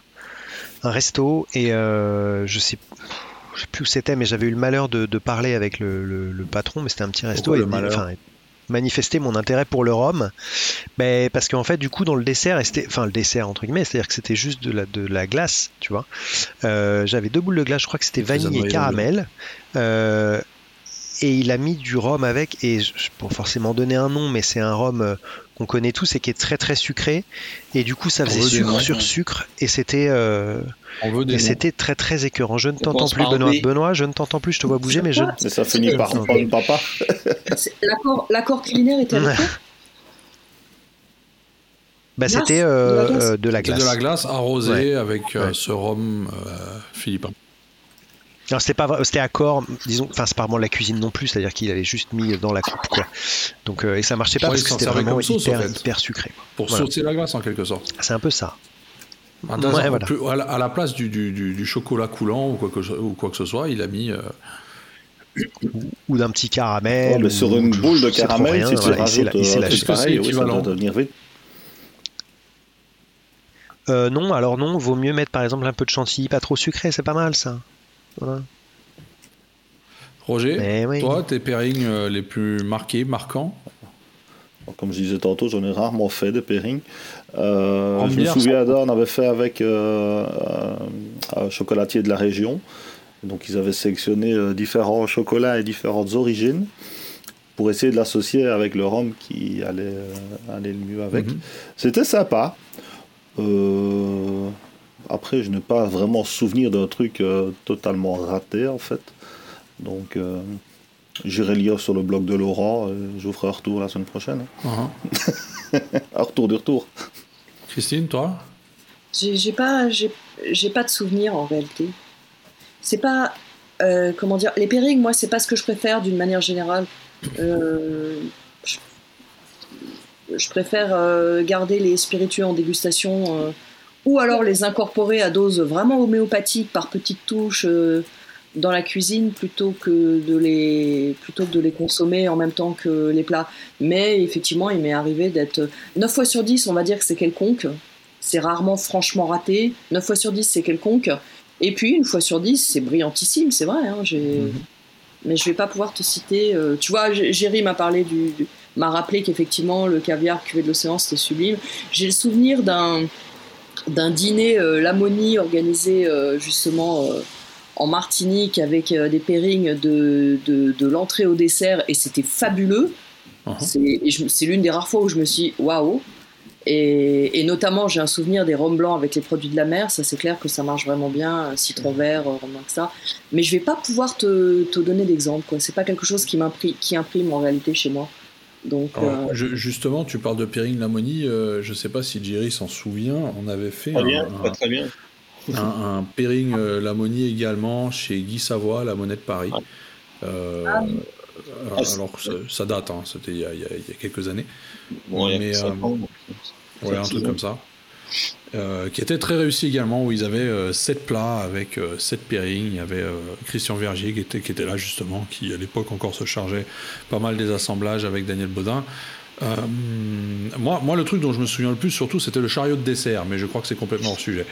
un, resto et euh, je sais je sais plus où c'était, mais j'avais eu le malheur de, parler avec le, patron, mais c'était un petit resto. et, manifester mon intérêt pour le rhum, mais parce qu'en fait, du coup, dans le dessert, enfin le dessert entre guillemets, c'est-à-dire que c'était juste de la, de la glace, tu vois. Euh, j'avais deux boules de glace, je crois que c'était vanille et caramel. Euh, et il a mis du rhum avec, et pour forcément donner un nom, mais c'est un rhum euh, qu'on connaît tous et qui est très très sucré. Et du coup, ça faisait sucre sur sucre, et c'était euh, et c'était très très écœurant. Je ne t'entends plus, Benoît. Benoît, je ne t'entends plus. Je te vois bouger, mais je. Mais ça finit par prendre papa. L'accord culinaire était avec quoi bah, c'était euh, de la glace. De la glace arrosée avec ce rhum philippin. Non, c'était pas c'était accord, disons, enfin c'est pas vraiment la cuisine non plus, c'est-à-dire qu'il avait juste mis dans la coupe quoi. Donc euh, et ça marchait pas parce que c'était vraiment hyper, sucré. Pour sauter la glace en quelque sorte. C'est un peu ça. à, la, place du, chocolat coulant ou quoi, que, ou quoi que ce soit, il a mis. Euh, ou, d'un petit caramel. mais sur une boule de caramel, si tu rajoutes il euh, devenir vite. non, alors non, vaut mieux mettre par exemple un peu de chantilly, pas trop sucré, c'est pas mal ça. Roger, eh toi, tes pairings euh, les plus marqués, marquants Comme je disais tantôt, j'en ai rarement fait de pairings. Euh, je me souviens on avait fait avec euh, un chocolatier de la région. Donc ils avaient sélectionné différents chocolats et différentes origines pour essayer de l'associer avec le rhum qui allait, aller le mieux avec. Mhm. C'était sympa. Après, je n'ai pas vraiment souvenir d'un truc euh, totalement raté, en fait. Donc, euh, j'irai lire sur le blog de Laurent. je vous ferai un retour la semaine prochaine. Hein. Uh-huh. un retour du retour. Christine, toi? J'ai pas, j'ai pas de souvenir en réalité. C'est pas, euh, comment dire, les périgues, moi, c'est pas ce que je préfère d'une manière générale. je, je, préfère garder les spiritueux en dégustation ou alors les incorporer à dose vraiment homéopathique par petites touches, euh, dans la cuisine plutôt que de les plutôt que de les consommer en même temps que les plats. Mais effectivement, il m'est arrivé d'être 9 fois sur 10, on va dire que c'est quelconque. C'est rarement franchement raté. 9 fois sur 10, c'est quelconque. Et puis, une fois sur 10, c'est brillantissime, c'est vrai. Hein, mhm. Mais je vais pas pouvoir te citer. Euh, tu vois, Géry m'a parlé du, m'a rappelé qu'effectivement, le caviar cuvé de l'océan, c'était sublime. J'ai le souvenir d'un d'un dîner euh, Lamonie organisé euh, justement en Martinique avec euh, des pairings de, de, l'entrée au dessert et c'était fabuleux. Uh-huh. C'est l'une des rares fois où je me suis dit waouh. Et, notamment, j'ai un souvenir des rhums blancs avec les produits de la mer. Ça, c'est clair que ça marche vraiment bien. Citron vert, rhum blanc, ça. Mais je vais pas pouvoir te, te donner d'exemple. C'est pas quelque chose qui, qui imprime en réalité chez moi. Donc, euh, justement, tu parles de pairing Lamonie. Euh, je sais pas si Jerry s'en souvient. On avait fait très bien, très bien un, un pairing euh, Lamonie également chez Guy Savoie, la monnaie de Paris. Euh, ah ah, alors, ça, date, hein, c'était il, y a quelques années. mais, euh, ouais, un truc comme ça. Qui était très réussi également, où ils avaient 7 plats avec 7 pairings. Il y avait Christian Vergier qui était, qui était là justement, qui à l'époque encore se chargeait pas mal des assemblages avec Daniel Baudin. Euh, moi, moi, le truc dont je me souviens le plus, surtout, c'était le chariot de dessert, mais je crois que c'est complètement hors sujet.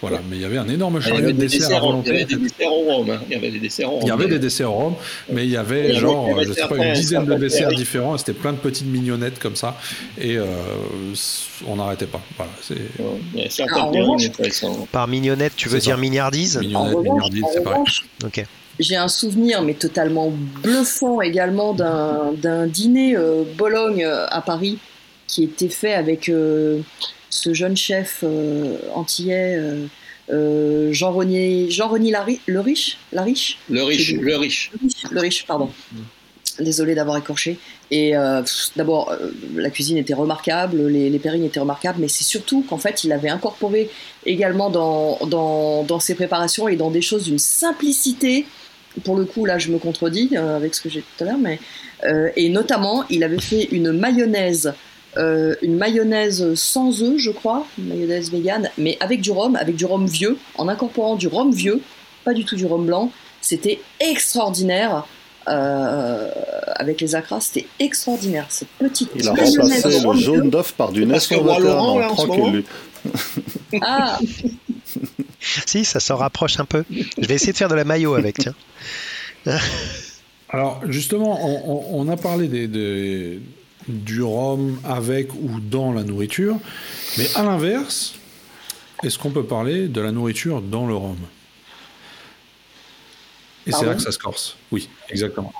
Voilà, mais il y avait un énorme chariot de dessert à volonté. Il y avait des desserts au rhum. Hein. Il y avait des desserts au rhum. Il y avait des desserts au rhum, mais il y avait genre, je sais pas, une dizaine de desserts différents. C'était plein de petites mignonnettes comme ça, et euh, on n'arrêtait pas. Voilà, c'est. Par mignonnette, tu veux dire mignardise Mignonnette, mignardise, c'est pareil. Ok. J'ai un souvenir, mais totalement bluffant également, d'un dîner euh, Bologne euh, à Paris qui était fait avec euh, ce jeune chef antillais, Jean-Renier Jean le Riche La Riche Le Riche, le Riche. Le Riche, pardon. Désolé d'avoir écorché. Et d'abord, la cuisine était remarquable, les, les étaient remarquables, mais c'est surtout qu'en fait, il avait incorporé également dans, ses préparations et dans des choses d'une simplicité pour le coup, là, je me contredis euh, avec ce que j'ai dit tout à l'heure, mais euh, et notamment, il avait fait une mayonnaise, euh, une mayonnaise sans œufs, je crois, une mayonnaise végane, mais avec du rhum, avec du rhum vieux, en incorporant du rhum vieux, pas du tout du rhum blanc. C'était extraordinaire. Avec les acras, c'était extraordinaire. Cette petite Il a remplacé le jaune d'œuf par du Nescafé tranquille. Ah si, ça s'en rapproche un peu. Je vais essayer de faire de la maillot avec, tiens. Alors, justement, on, a parlé des, du rhum avec ou dans la nourriture, mais à l'inverse, est-ce qu'on peut parler de la nourriture dans le rhum? Et c'est là que ça se corse. Oui, exactement.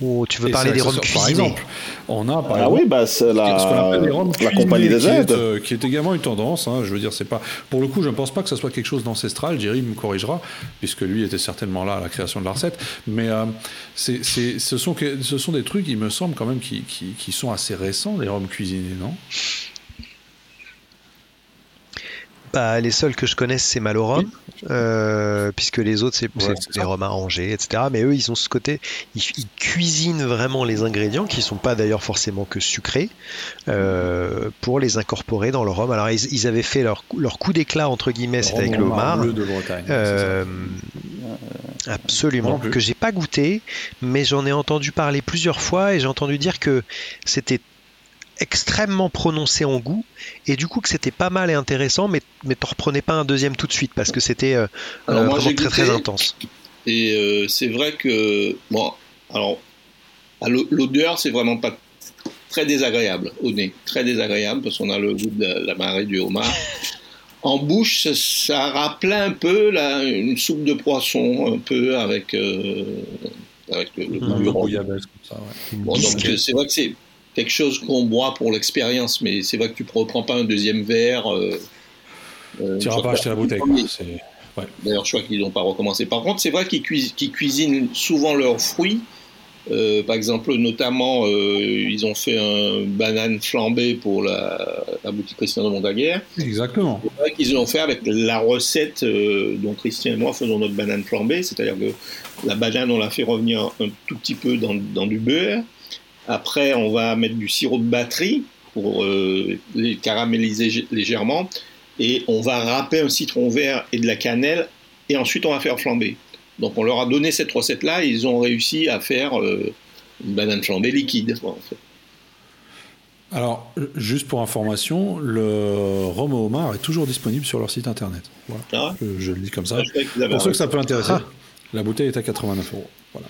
Ou tu veux parler des rhums cuisinés Par exemple, on a par ah oui, bah c'est la, la compagnie des aides. Euh, qui est, également une tendance. Hein, je veux dire, c'est pas. Pour le coup, je ne pense pas que ce soit quelque chose d'ancestral. Jerry me corrigera, puisque lui était certainement là à la création de la recette. Mais euh, ce, sont, ce sont des trucs, il me semble quand même, qui, qui, qui sont assez récents, les rhums cuisinés, non? Les seuls que je connaisse, c'est Malorum, euh, puisque les autres, c'est des rhums arrangés, etc. Mais eux, ils ont ce côté, ils, cuisinent vraiment les ingrédients, qui sont pas d'ailleurs forcément que sucrés, euh, pour les incorporer dans le rhum. Alors, ils, avaient fait leur, leur coup d'éclat, entre guillemets, c'était avec le homard. Euh, absolument, que j'ai pas goûté, mais j'en ai entendu parler plusieurs fois et j'ai entendu dire que c'était extrêmement prononcé en goût et du coup que c'était pas mal et intéressant mais mais t'en reprenais pas un deuxième tout de suite parce que c'était euh, euh, vraiment très très intense. et euh, c'est vrai que bon alors l'odeur c'est vraiment pas très désagréable au nez très désagréable parce qu'on a le goût de la, marée du homard. En bouche ça, rappelait un peu la, une soupe de poisson un peu avec avec le, le, mmh, donc c'est vrai que c'est quelque chose qu'on boit pour l'expérience, mais c'est vrai que tu ne reprends pas un deuxième verre. Euh, euh tu n'iras pas acheter la bouteille. D'ailleurs, je crois qu'ils n'ont pas recommencé. Par contre, c'est vrai qu'ils cuisinent souvent leurs fruits. Euh, par exemple, notamment, euh, ils ont fait un banane flambée pour la, boutique Christian de Montaguerre. Exactement. Qu'ils l'ont fait avec la recette dont Christian et moi faisons notre banane flambée, c'est-à-dire que la banane, on la fait revenir un tout petit peu dans, dans du beurre. Après, on va mettre du sirop de batterie pour euh, les caraméliser légèrement. Et on va râper un citron vert et de la cannelle. Et ensuite, on va faire flamber. Donc on leur a donné cette recette-là et ils ont réussi à faire euh, une banane flambée liquide. En fait. Alors, juste pour information, le rhum au homard est toujours disponible sur leur site internet. Ah je, le dis comme ça. Ah, pour ceux que ça peut intéresser, ah. la bouteille est à 89 euros. Voilà.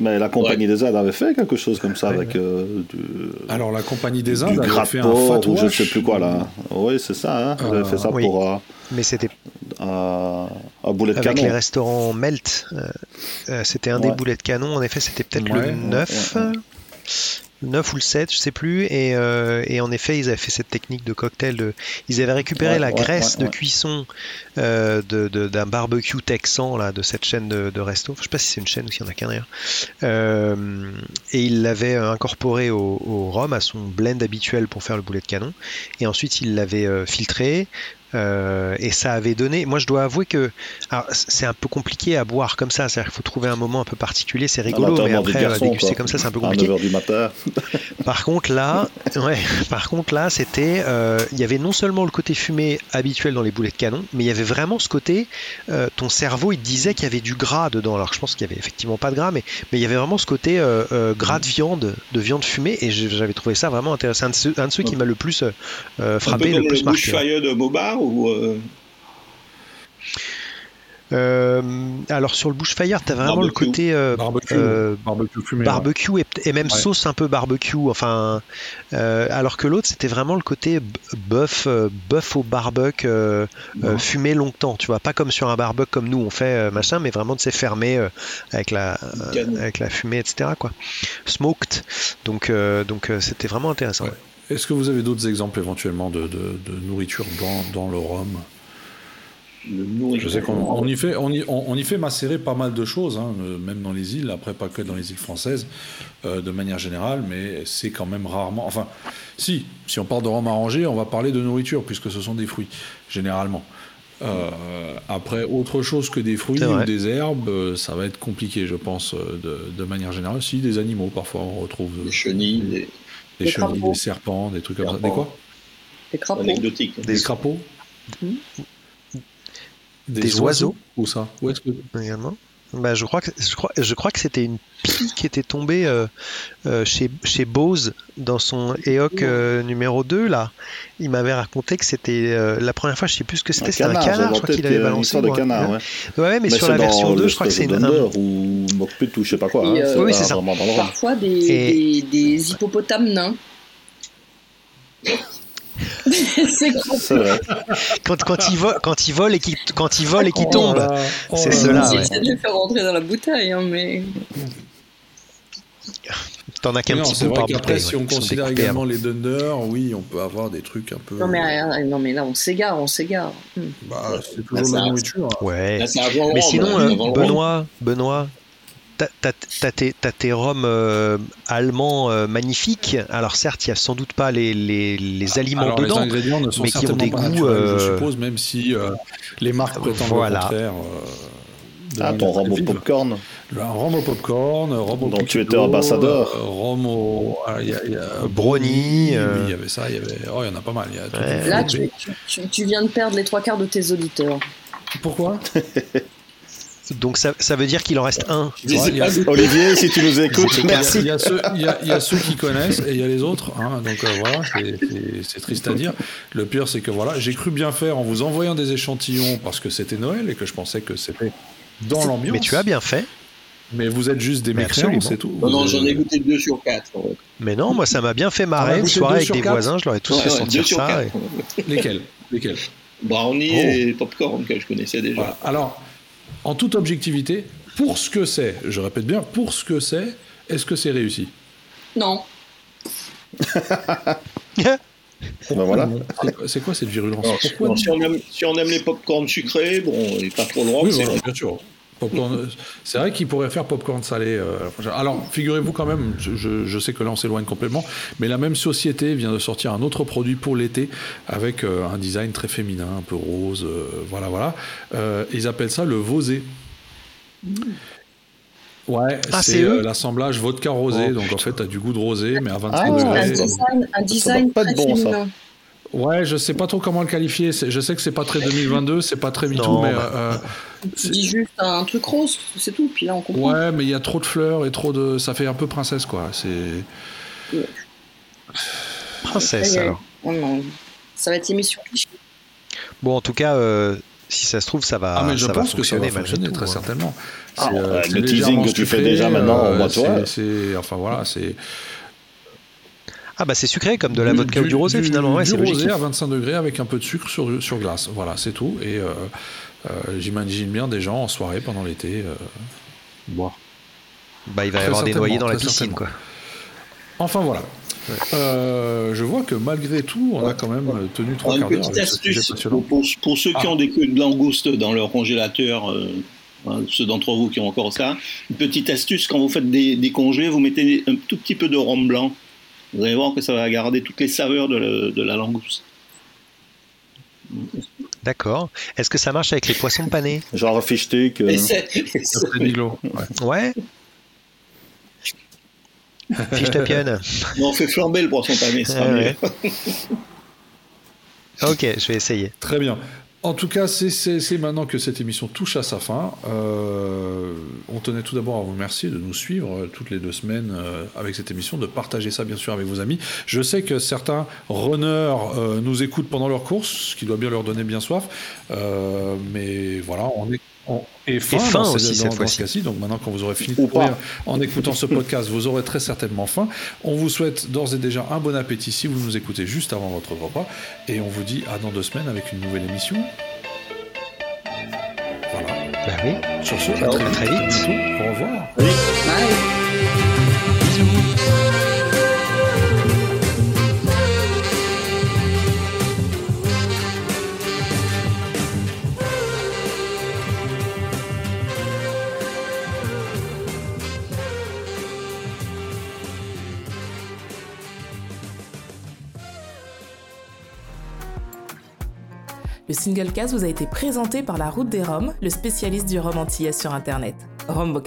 Mais la compagnie des Indes avait fait quelque chose comme ça avec euh, du. Alors la compagnie des Indes avait fait un fatwash. ou je sais plus quoi là. Oui, c'est ça. Hein. avait fait ça euh, pour. Euh, Mais c'était. à boulet de avec canon. les restaurants Melt, c'était un des boulets de canon. En effet, c'était peut-être le 9. 9 ou le 7, je sais plus. Et, euh, et, en effet, ils avaient fait cette technique de cocktail. De... Ils avaient récupéré la graisse de cuisson euh, d'un de, barbecue texan là, de cette chaîne de, resto. je sais pas si c'est une chaîne ou s'il y en a qu'un d'ailleurs. Euh, et ils l'avaient incorporé au, au, rhum, à son blend habituel pour faire le boulet de canon. Et ensuite, ils l'avaient euh, filtré, euh, et ça avait donné. Moi, je dois avouer que c'est un peu compliqué à boire comme ça. C'est-à-dire qu'il faut trouver un moment un peu particulier. C'est rigolo, mais après garçons, déguster comme ça, c'est un peu compliqué. du matin. par contre, là, ouais. Par contre, là, c'était. Euh, il y avait non seulement le côté fumé habituel dans les boulets de canon, mais il y avait vraiment ce côté. Euh, ton cerveau, il disait qu'il y avait du gras dedans. Alors, je pense qu'il y avait effectivement pas de gras, mais mais il y avait vraiment ce côté gras de viande, de viande fumée, et j'avais trouvé ça vraiment intéressant. Un de ceux, qui m'a le plus frappé, le plus marqué. de Euh, euh, alors sur le bushfire, tu as vraiment le côté euh, barbecue, barbecue, fumé, barbecue et, même sauce un peu barbecue. Enfin, alors que l'autre c'était vraiment le côté bœuf, bœuf au barbecue fumé longtemps. Tu vois, pas comme sur un barbecue comme nous on fait machin, mais vraiment de s'est fermé avec la avec la fumée, etc. Quoi, smoked. Donc donc c'était vraiment intéressant. Est-ce que vous avez d'autres exemples éventuellement de, nourriture dans, le rhum? Je sais qu'on y fait, on y, fait macérer pas mal de choses, hein, euh, même dans les îles. Après, pas que dans les îles françaises, euh, de manière générale, mais c'est quand même rarement. Enfin, si, si on parle de rhum arrangé, on va parler de nourriture puisque ce sont des fruits généralement. Euh, après, autre chose que des fruits ou des herbes, ça va être compliqué, je pense, de, manière générale. Si des animaux, parfois, on retrouve des chenilles, des des, chenilles, des serpents, des trucs comme ça. Des quoi Des crapauds. Des crapauds hmm. Des, oiseaux. Où ça? Où est-ce que Également. Bah, je crois que je crois, je crois que c'était une pie qui était tombée euh, euh, chez chez Bose dans son EOC euh, numéro 2 là. Il m'avait raconté que c'était la première fois, je sais plus ce que c'était, c'était un canard, je crois qu'il avait balancé. de canard, ouais. ouais. mais, sur la version 2, je crois que c'est une ou Mockpit ou je sais pas quoi. Hein, oui, c'est ça. Parfois des, des, des hippopotames nains. c'est quand, quand, il vole, quand il vole et qui quand il vole et qui tombe, c'est cela. J'essaie de le faire rentrer dans la bouteille, hein, mais. T'en as qu'un petit peu par bouteille. si on considère également les Dunder, oui, on peut avoir des trucs un peu. Non mais, euh, non, mais là, on s'égare, on s'égare. Bah, c'est toujours la nourriture. Ouais. mais sinon, euh, Benoît, Benoît, T'as tes, tes roms euh, allemands euh, magnifiques. Alors certes, il n'y a sans doute pas les, les, les aliments dedans, les ingrédients ne sont mais qui ont des goûts. Euh... Je suppose, même si euh, les marques prétendent voilà. le contraire. ah, ton rhum au popcorn Un rhum au popcorn, rhum au Donc tu étais ambassadeur Rhum au... Ah, y a, y a Brownie. il y avait ça, il y avait... Oh, il y en a pas mal. Y a Là, tu, tu, tu viens de perdre les trois quarts de tes auditeurs. Pourquoi? Donc ça, ça veut dire qu'il en reste un. Olivier, si tu nous écoutes, merci. Il y, a ceux, il, y a, il y, a ceux, qui connaissent et il y a les autres. Hein, donc euh, voilà, c'est triste à dire. Le pire, c'est que voilà, j'ai cru bien faire en vous envoyant des échantillons parce que c'était Noël et que je pensais que c'était dans l'ambiance. Mais tu as bien fait. Mais vous êtes juste des mécréants, c'est tout. Non, non, j'en ai goûté deux sur quatre. Mais non, moi ça m'a bien fait marrer. Une soirée avec des voisins, je leur ai tous fait sentir ça. Lesquels? Lesquels? Brownie oh. et popcorn que je connaissais déjà. Alors, en toute objectivité, pour ce que c'est, je répète bien, pour ce que c'est, est-ce que c'est réussi? Non. Ben voilà. C'est quoi cette virulence? Si, on aime, si, on aime, les pop-corn sucrés, bon, et pas trop loin, c'est bien sûr. C'est vrai qu'il pourrait faire popcorn salé. Euh, alors, figurez-vous quand même, je, sais que là on s'éloigne complètement, mais la même société vient de sortir un autre produit pour l'été avec euh, un design très féminin, un peu rose, euh, voilà, voilà. ils appellent ça le Vosé. Ouais, ah, c'est l'assemblage vodka rosé, oh, donc en fait, tu as du goût de rosé, mais à 25 ah, degrés. Un design, un design très féminin. Ouais, je sais pas trop comment le qualifier. Je sais que c'est pas très 2022, c'est pas très MeToo, mais. Bah. Euh, tu dis juste un truc rose, c'est tout, puis là on comprend. Ouais, mais il y a trop de fleurs et trop de. Ça fait un peu princesse, quoi. C'est. Princesse, alors. Ça va être émission cliché. Bon, en tout cas, euh, si ça se trouve, ça va. Ah, mais je pense que ça va fonctionner très hein. certainement. Ah, euh, le teasing que tu fais déjà maintenant, moi, toi. Enfin voilà, c'est. Ah bah c'est sucré comme de la vodka ou du rosé finalement. Ouais, du rosé à 25 degrés avec un peu de sucre sur, sur glace. Voilà, c'est tout. Et euh, euh, j'imagine bien des gens en soirée pendant l'été euh, boire. Bah il va y avoir des noyés dans la piscine quoi. Enfin voilà. je vois que malgré tout, on a quand même tenu trois quarts d'heure. Une petite astuce pour, ceux qui ah. ont des queues de langouste dans leur congélateur, hein, ceux d'entre vous qui ont encore ça, une petite astuce quand vous faites des, des congés, vous mettez un tout petit peu de rhum blanc vous allez voir que ça va garder toutes les saveurs de, la langouste. D'accord. Est-ce que ça marche avec les poissons panés Genre fish stick euh... Ouais. Fiche tapionne. on fait flamber le poisson pané, ah ok, je vais essayer. Très bien. En tout cas, c'est maintenant que cette émission touche à sa fin. Euh, on tenait tout d'abord à vous remercier de nous suivre euh, toutes les deux semaines euh, avec cette émission, de partager ça bien sûr avec vos amis. Je sais que certains runners nous écoutent pendant leur course, ce qui doit bien leur donner bien soif. mais voilà, on est et faim, aussi cette fois-ci. Donc maintenant, quand vous aurez fini de courir en écoutant ce podcast, vous aurez très certainement faim. On vous souhaite d'ores et déjà un bon appétit si vous nous écoutez juste avant votre repas. Et on vous dit à dans deux semaines avec une nouvelle émission. Voilà. Bah oui. Sur ce, à très, très vite. Au revoir. Le single cast vous a été présenté par la Route des Roms, le spécialiste du rhum antillais sur Internet. Rome.